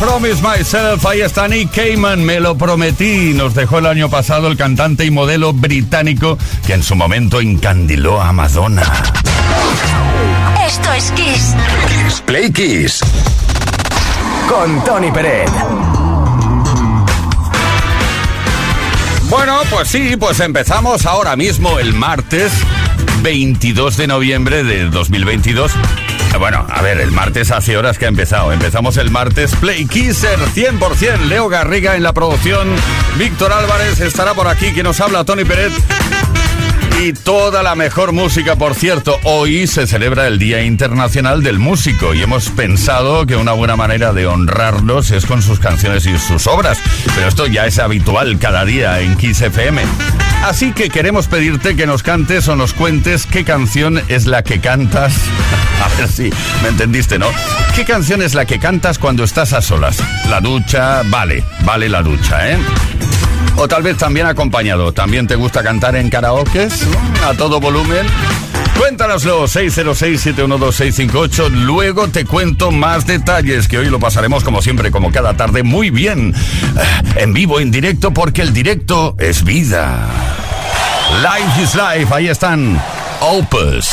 Promise Myself, ahí está Nick Cayman, me lo prometí. Nos dejó el año pasado el cantante y modelo británico que en su momento encandiló a Madonna. Esto es Kiss. Kiss Play Kiss. Con Tony Peret. Bueno, pues sí, pues empezamos ahora mismo el martes 22 de noviembre de 2022. Eh, Bueno, a ver, el martes hace horas que ha empezado. Empezamos el martes Play Kisser 100%. Leo Garriga en la producción. Víctor Álvarez estará por aquí. Quien nos habla, Tony Peret. Y toda la mejor música, por cierto. Hoy se celebra el Día Internacional del Músico y hemos pensado que una buena manera de honrarlos es con sus canciones y sus obras. Pero esto ya es habitual cada día en Kiss FM. Así que queremos pedirte que nos cantes o nos cuentes qué canción es la que cantas. A ver si me entendiste, ¿no? ¿Qué canción es la que cantas cuando estás a solas? La ducha, vale, vale la ducha, ¿eh? O tal vez también acompañado. ¿También te gusta cantar en karaoke? A todo volumen. Cuéntanoslo, 606-712-658. Luego te cuento más detalles, que hoy lo pasaremos como siempre, como cada tarde, muy bien. Eh, En vivo, en directo, porque el directo es vida. Life is life, ahí están. Opus.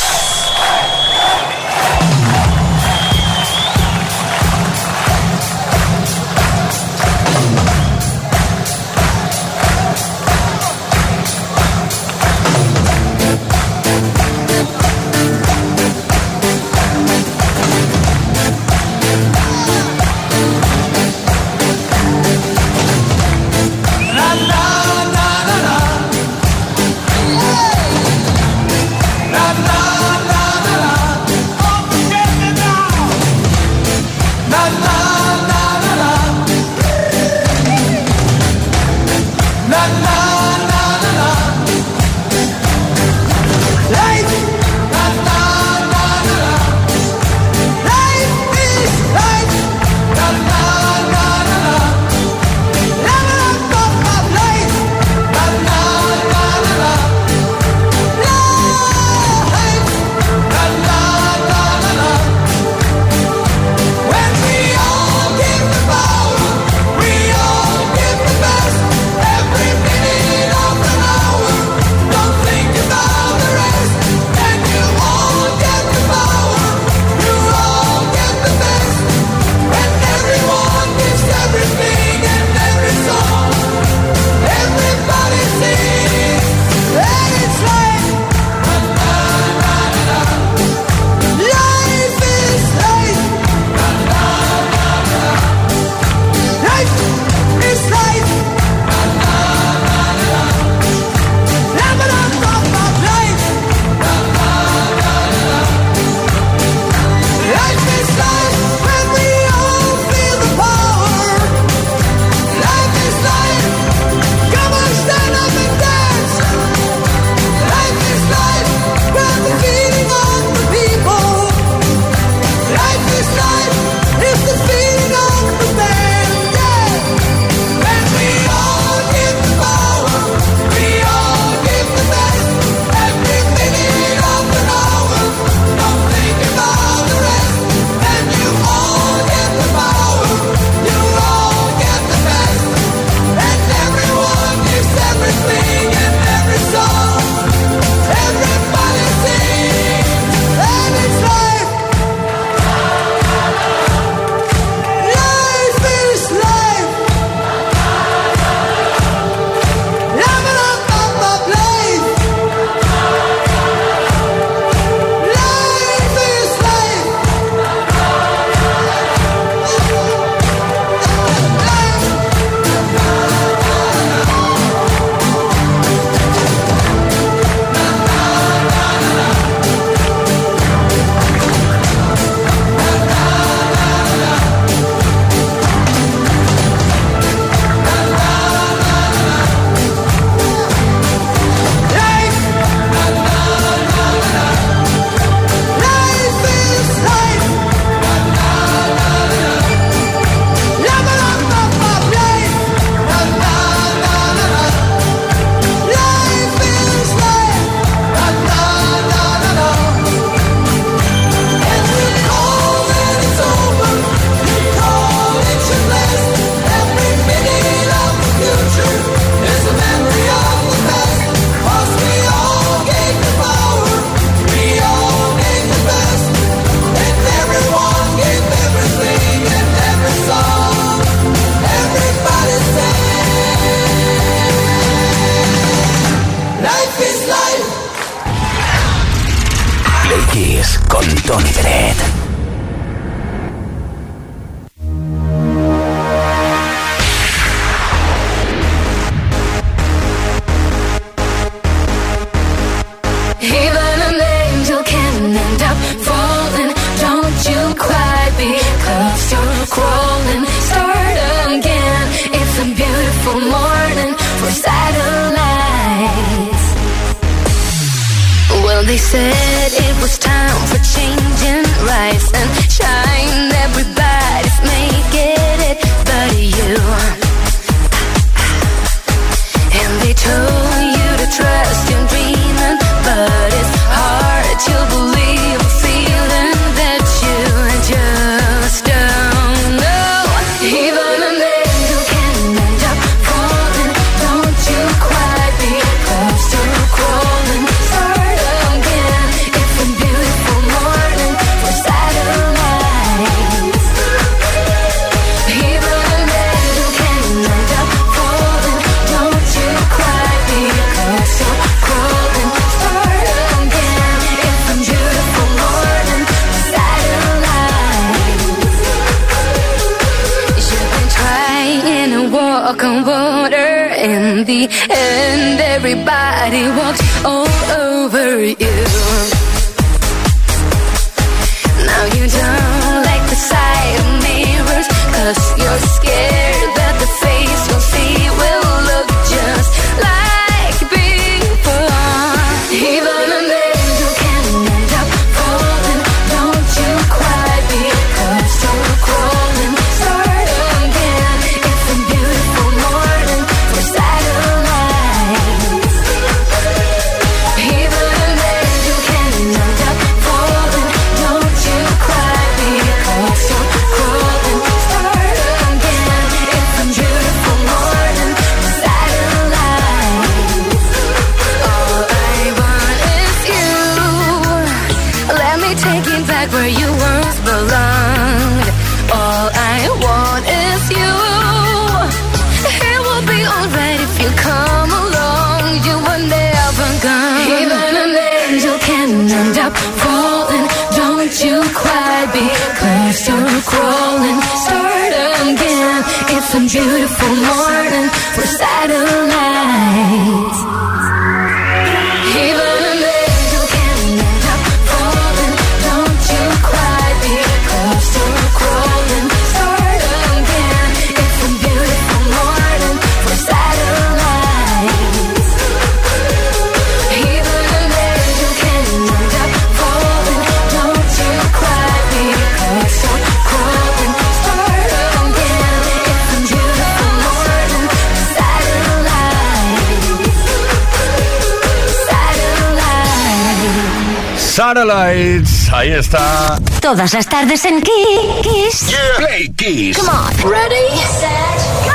Satellites, Ahí está. Todas las tardes en Kiss. Yeah. Play Kiss. Come on. Ready, set, go.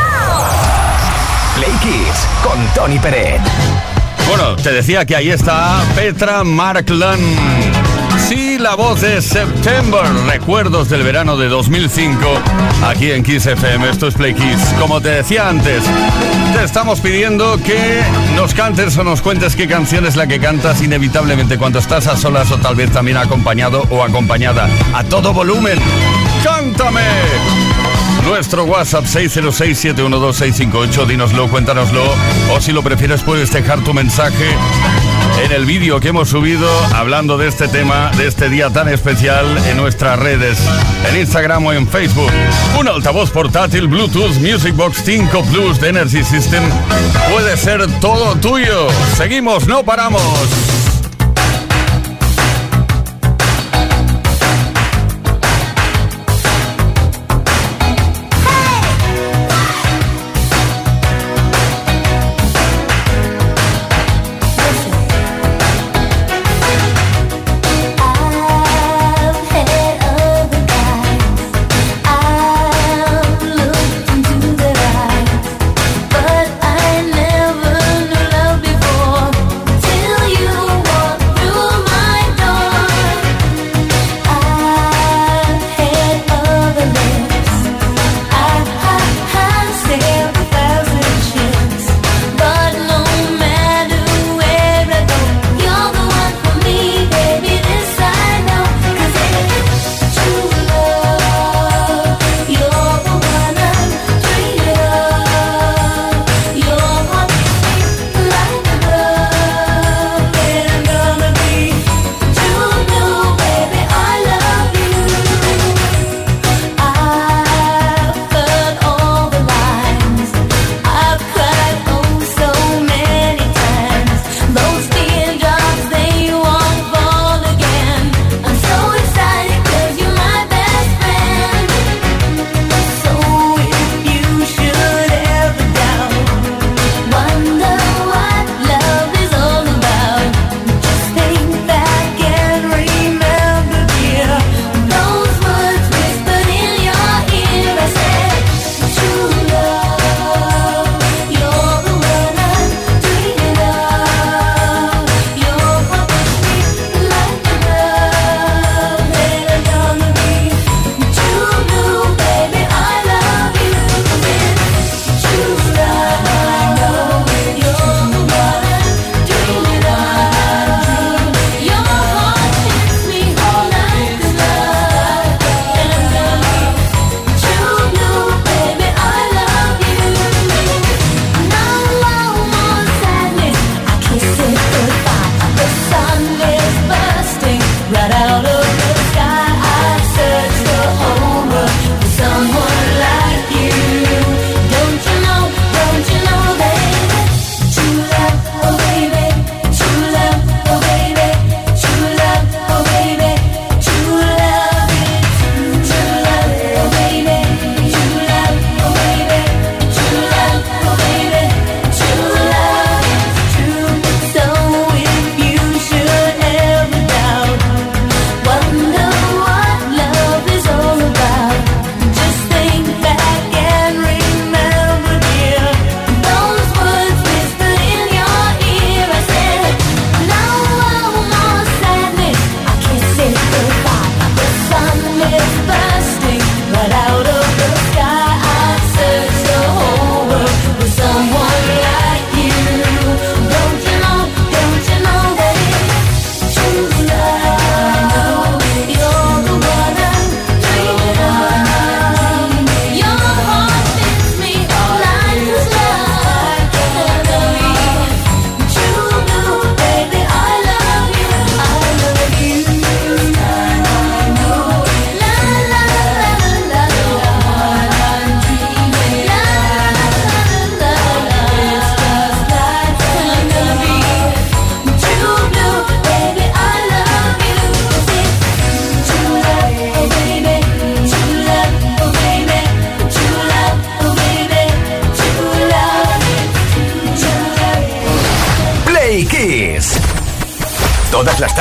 Play Kiss con Tony Pérez. Bueno, te decía que ahí está Petra Markland sí, la voz de September, recuerdos del verano de 2005, aquí en Kiss FM, esto es Play Kiss. Como te decía antes, te estamos pidiendo que nos cantes o nos cuentes qué canción es la que cantas inevitablemente cuando estás a solas o tal vez también acompañado o acompañada. A todo volumen, cántame. Nuestro WhatsApp 606-712-658, dínoslo, cuéntanoslo. O si lo prefieres puedes dejar tu mensaje en el vídeo que hemos subido hablando de este tema, de este día tan especial en nuestras redes, en Instagram o en Facebook. Un altavoz portátil Bluetooth Music Box 5 Plus de Energy System puede ser todo tuyo. Seguimos, no paramos.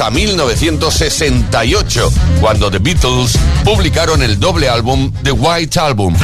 hasta 1968, cuando The Beatles publicaron el doble álbum The White Album.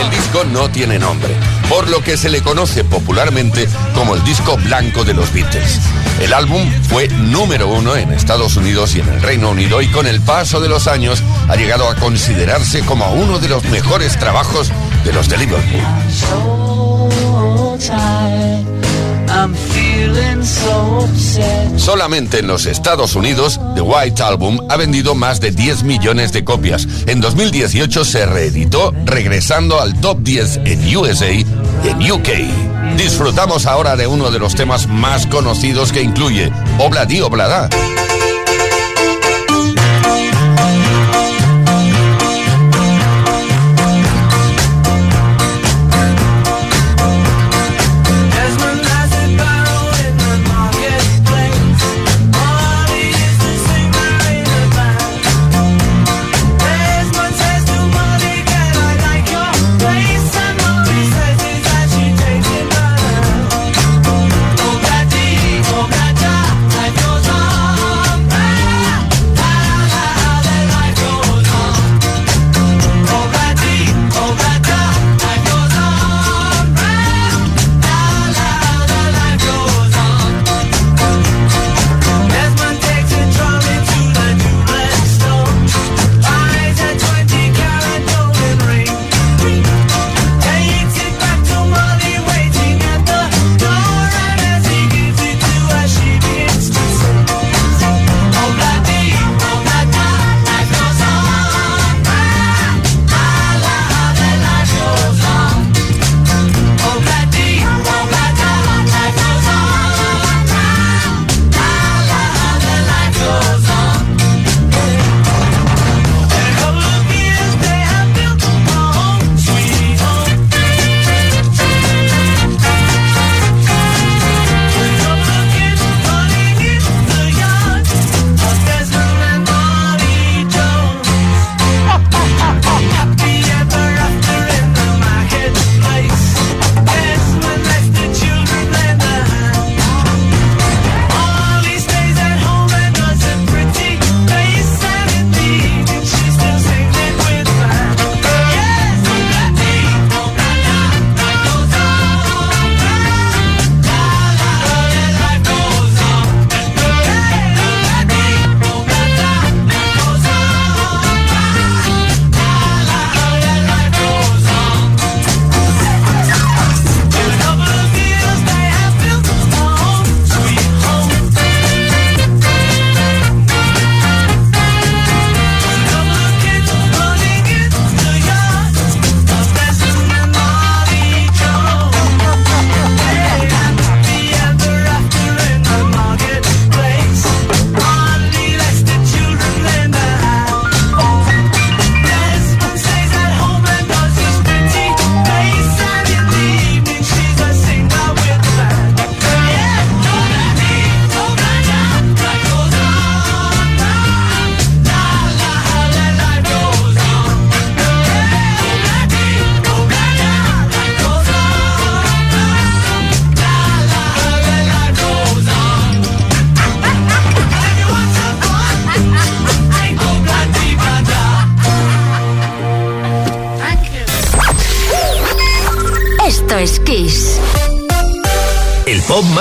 El disco no tiene nombre por lo que se le conoce popularmente como el disco blanco de los Beatles. El álbum fue número uno en Estados Unidos y en el Reino Unido y con el paso de los años ha llegado a considerarse como uno de los mejores trabajos de los de Liverpool. Solamente en los Estados Unidos, The White Album ha vendido más de 10 millones de copias. En 2018 se reeditó, regresando al top 10 en USA y en UK. Disfrutamos ahora de uno de los temas más conocidos que incluye Obladí Oblada.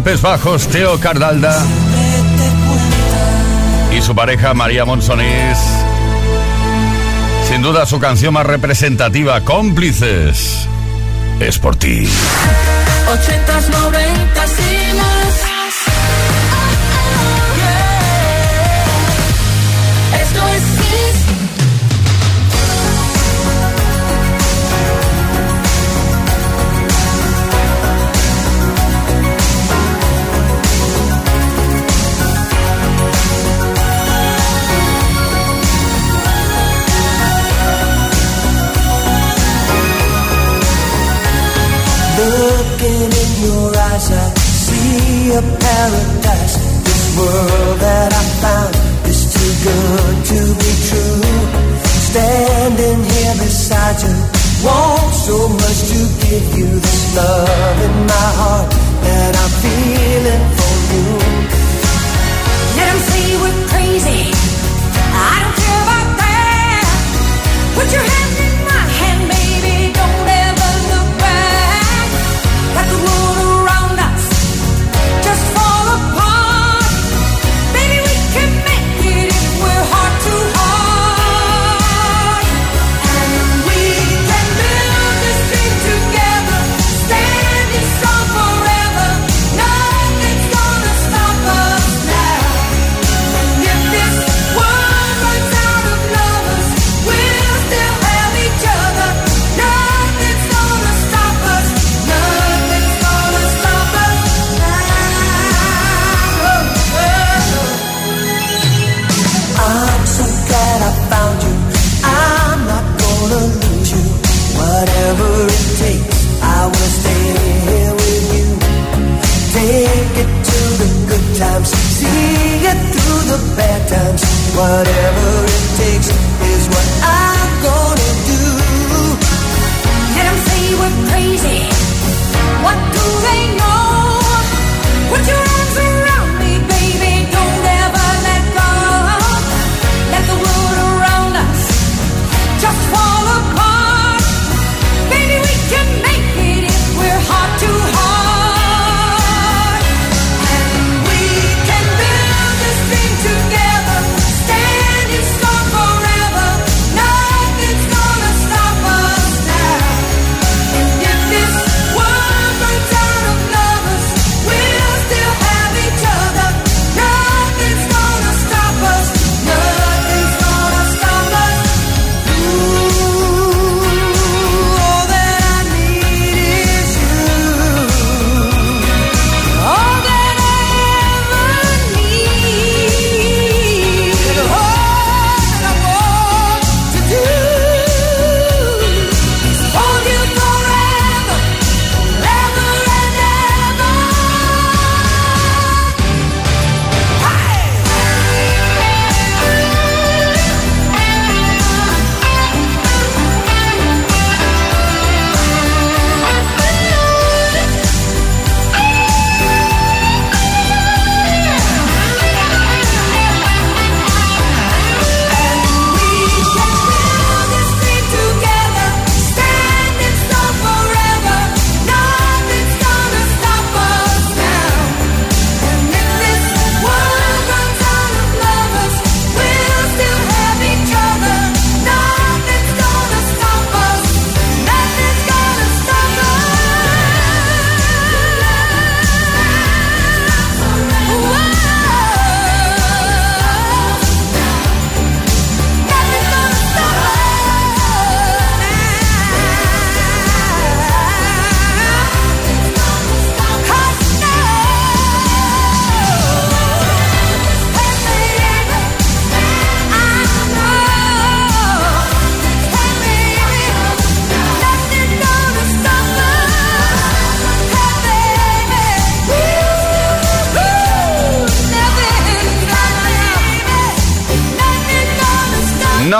Golpes Bajos, Teo Cardalda y su pareja María Monsonís. Sin duda su canción más representativa, Cómplices, es por ti. 80, 90, sí, más. Ah, ah, Esto es to the good times, see it through the bad times. Whatever it takes is what I'm gonna do. Let them say we're crazy. What do they know? What you?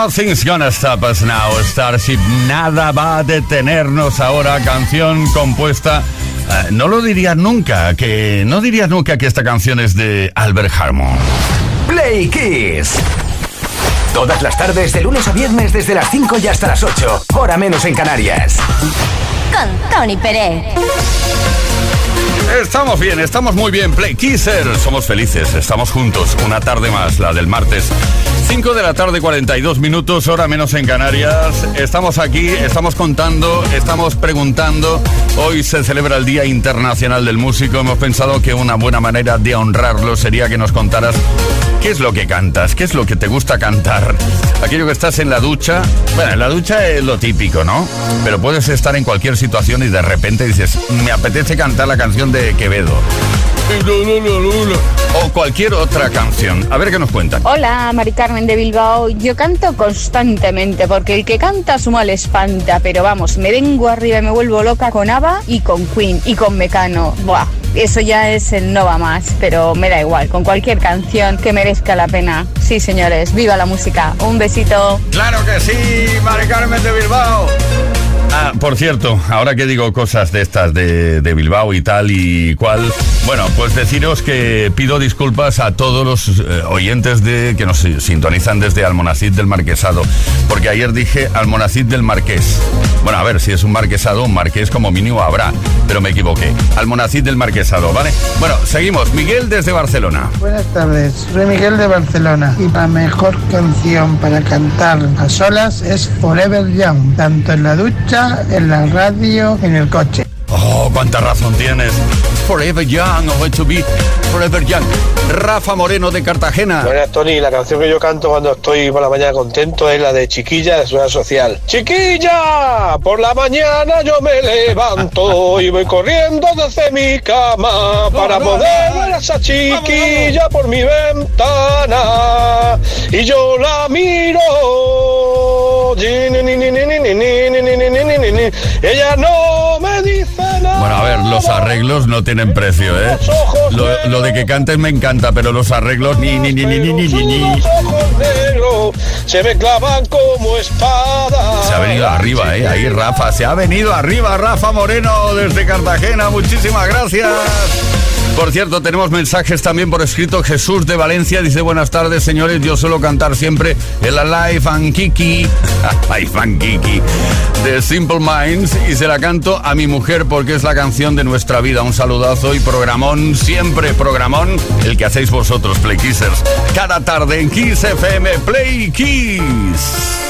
Nothing's gonna stop us now, Starship. Nada va a detenernos ahora. Canción compuesta. eh, no lo dirías nunca, que no dirías nunca que esta canción es de Albert Harmon. Play Kiss. Todas las tardes, de lunes a viernes, desde las 5 y hasta las 8. Hora menos en Canarias. Con Tony Pérez. Estamos bien, estamos muy bien. Play Kisser, somos felices, estamos juntos. Una tarde más, la del martes. 5 de la tarde, 42 minutos, hora menos en Canarias. Estamos aquí, estamos contando, estamos preguntando. Hoy se celebra el Día Internacional del Músico. Hemos pensado que una buena manera de honrarlo sería que nos contaras qué es lo que cantas, qué es lo que te gusta cantar. Aquello que estás en la ducha. Bueno, en la ducha es lo típico, ¿no? Pero puedes estar en cualquier situación y de repente dices, me apetece cantar la canción de Quevedo. O cualquier otra canción. A ver qué nos cuentan. Hola, Mari Carmen de Bilbao. Yo canto constantemente porque el que canta su mal espanta, pero vamos, me vengo arriba y me vuelvo loca con ABBA y con Queen y con Mecano. Buah, eso ya es el no va más, pero me da igual, con cualquier canción que merezca la pena. Sí, señores, viva la música. Un besito. Claro que sí, Mari Carmen de Bilbao. Ah, por cierto, ahora que digo cosas de estas de, de Bilbao y tal y cual, bueno, pues deciros que pido disculpas a todos los eh, oyentes de que nos sintonizan desde Almonacid del Marquesado, porque ayer dije Almonacid del Marqués. Bueno, a ver, si es un marquesado, un marqués como mínimo habrá, pero me equivoqué. Almonacid del Marquesado, ¿vale? Bueno, seguimos. Miguel desde Barcelona. Buenas tardes, soy Miguel de Barcelona y la mejor canción para cantar a solas es Forever Young, tanto en la ducha, en la radio, en el coche. Oh, cuánta razón tienes. Forever Young, o to be Forever Young. Rafa Moreno de Cartagena. Buenas, Tony. La canción que yo canto cuando estoy por la mañana contento es la de Chiquilla de Seguridad Social. ¡Chiquilla! Por la mañana yo me levanto y voy corriendo desde mi cama para poder ver a esa chiquilla por mi ventana. Y yo la miro. Ella no. A ver, los arreglos no tienen precio, ¿eh? Lo, lo de que cantes me encanta, pero los arreglos ni ni ni ni ni ni ni. se me clavan como espada. Se ha venido arriba, ¿eh? Ahí Rafa, se ha venido arriba Rafa Moreno desde Cartagena. Muchísimas gracias. Por cierto, tenemos mensajes también por escrito. Jesús de Valencia dice buenas tardes, señores. Yo suelo cantar siempre en la Live and Kiki. Live and Kiki. De Simple Minds. Y se la canto a mi mujer porque es la canción de nuestra vida. Un saludazo y programón, siempre programón, el que hacéis vosotros, Play Kissers. Cada tarde en Kiss FM, Play Kiss.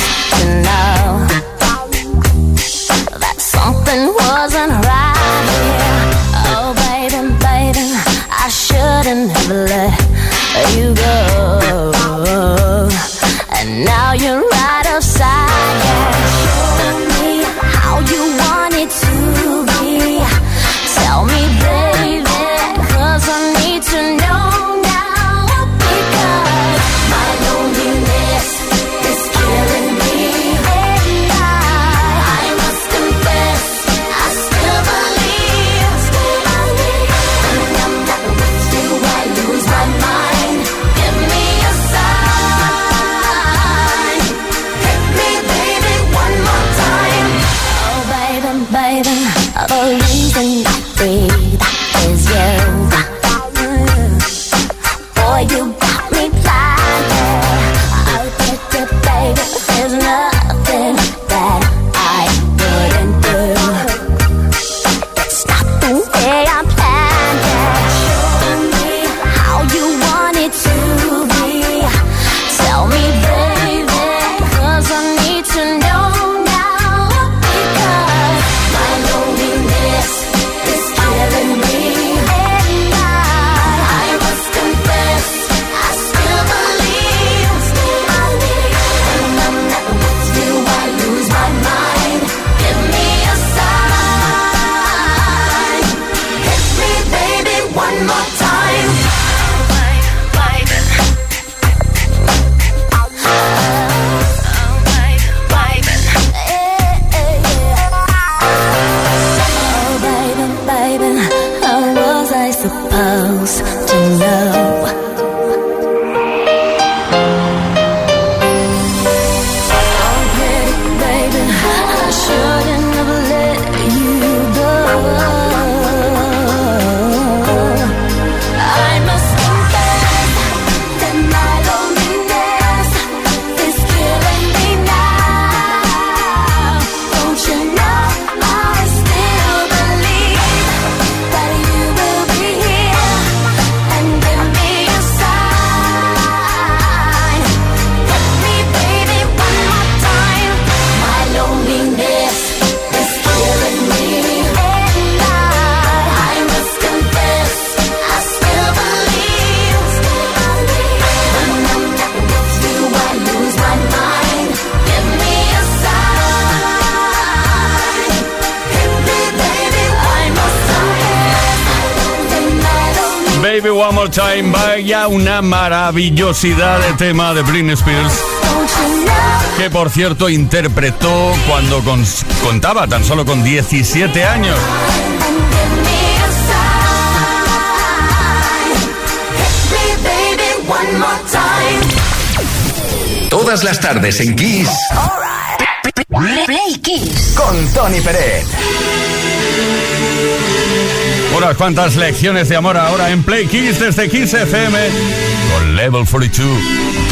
Baby One More Time. Vaya una maravillosidad de tema de Britney Spears. Que por cierto interpretó cuando contaba tan solo con 17 años. Todas las tardes en Kiss. Play, Play Kiss. Con Tony Pérez. Hola, cuántas lecciones de amor ahora en Play Kiss desde Kiss FM con Level 42.